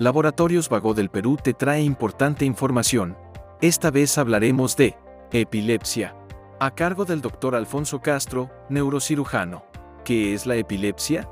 Laboratorios Vago del Perú te trae importante información. Esta vez hablaremos de epilepsia. A cargo del doctor Alfonso Castro, neurocirujano. ¿Qué es la epilepsia?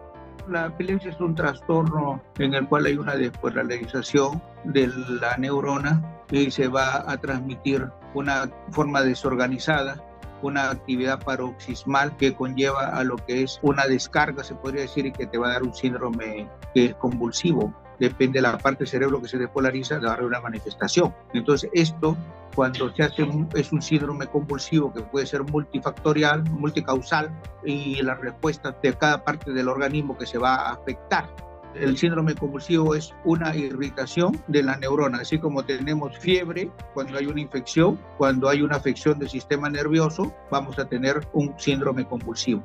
La epilepsia es un trastorno en el cual hay una despolarización de la neurona y se va a transmitir una forma desorganizada una actividad paroxismal que conlleva a lo que es una descarga, se podría decir, y que te va a dar un síndrome que es convulsivo. Depende de la parte del cerebro que se despolariza, dar una manifestación. Entonces, esto, cuando se hace es un síndrome convulsivo que puede ser multifactorial, multicausal, y la respuesta de cada parte del organismo que se va a afectar el síndrome convulsivo es una irritación de la neurona, así como tenemos fiebre cuando hay una infección, cuando hay una afección del sistema nervioso, vamos a tener un síndrome convulsivo.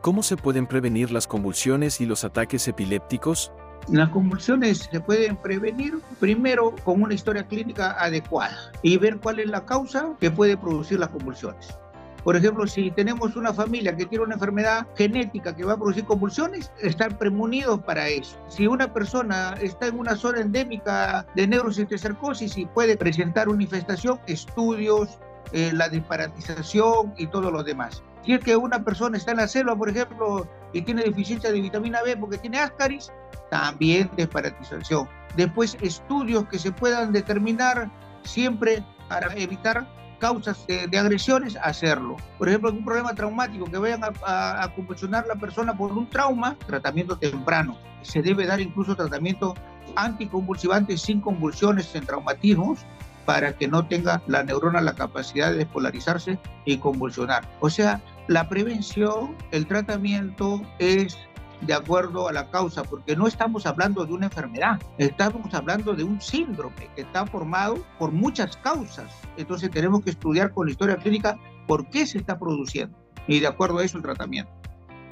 ¿Cómo se pueden prevenir las convulsiones y los ataques epilépticos? Las convulsiones se pueden prevenir primero con una historia clínica adecuada y ver cuál es la causa que puede producir las convulsiones. Por ejemplo, si tenemos una familia que tiene una enfermedad genética que va a producir convulsiones, estar premunidos para eso. Si una persona está en una zona endémica de neurocisticercosis y puede presentar una infestación, estudios, eh, la disparatización y todo lo demás. Si es que una persona está en la selva, por ejemplo, y tiene deficiencia de vitamina B porque tiene ascaris, también disparatización. Después, estudios que se puedan determinar siempre para evitar causas de, agresiones, hacerlo. Por ejemplo, algún problema traumático que vayan a, a, convulsionar la persona por un trauma, tratamiento temprano. Se debe dar incluso tratamiento anticonvulsivante sin convulsiones en traumatismos para que no tenga la neurona la capacidad de despolarizarse y convulsionar. O sea, la prevención, el tratamiento es de acuerdo a la causa, porque no estamos hablando de una enfermedad, estamos hablando de un síndrome que está formado por muchas causas. Entonces tenemos que estudiar con la historia clínica por qué se está produciendo y de acuerdo a eso el tratamiento.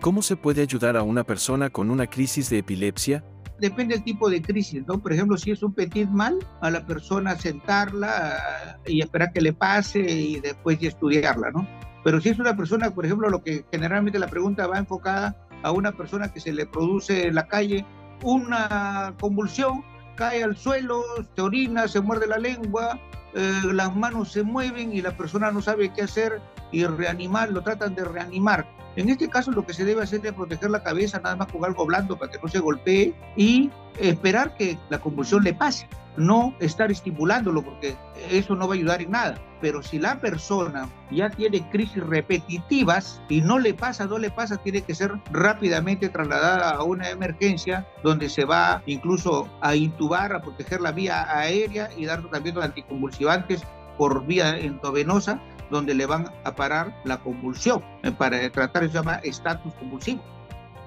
¿Cómo se puede ayudar a una persona con una crisis de epilepsia? Depende del tipo de crisis, ¿no? Por ejemplo, si es un petit mal, a la persona sentarla y esperar que le pase y después estudiarla, ¿no? Pero si es una persona, por ejemplo, lo que generalmente la pregunta va enfocada a una persona que se le produce en la calle una convulsión, cae al suelo, se orina, se muerde la lengua, eh, las manos se mueven y la persona no sabe qué hacer y reanimar, lo tratan de reanimar. En este caso lo que se debe hacer es proteger la cabeza nada más con algo blando para que no se golpee y esperar que la convulsión le pase, no estar estimulándolo porque eso no va a ayudar en nada. Pero si la persona ya tiene crisis repetitivas y no le pasa, no le pasa, tiene que ser rápidamente trasladada a una emergencia donde se va incluso a intubar, a proteger la vía aérea y dar tratamientos anticonvulsivantes por vía endovenosa donde le van a parar la convulsión. Eh, para tratar eso se llama estatus convulsivo.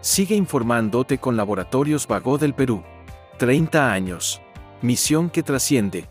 Sigue informándote con Laboratorios Vago del Perú. 30 años. Misión que trasciende.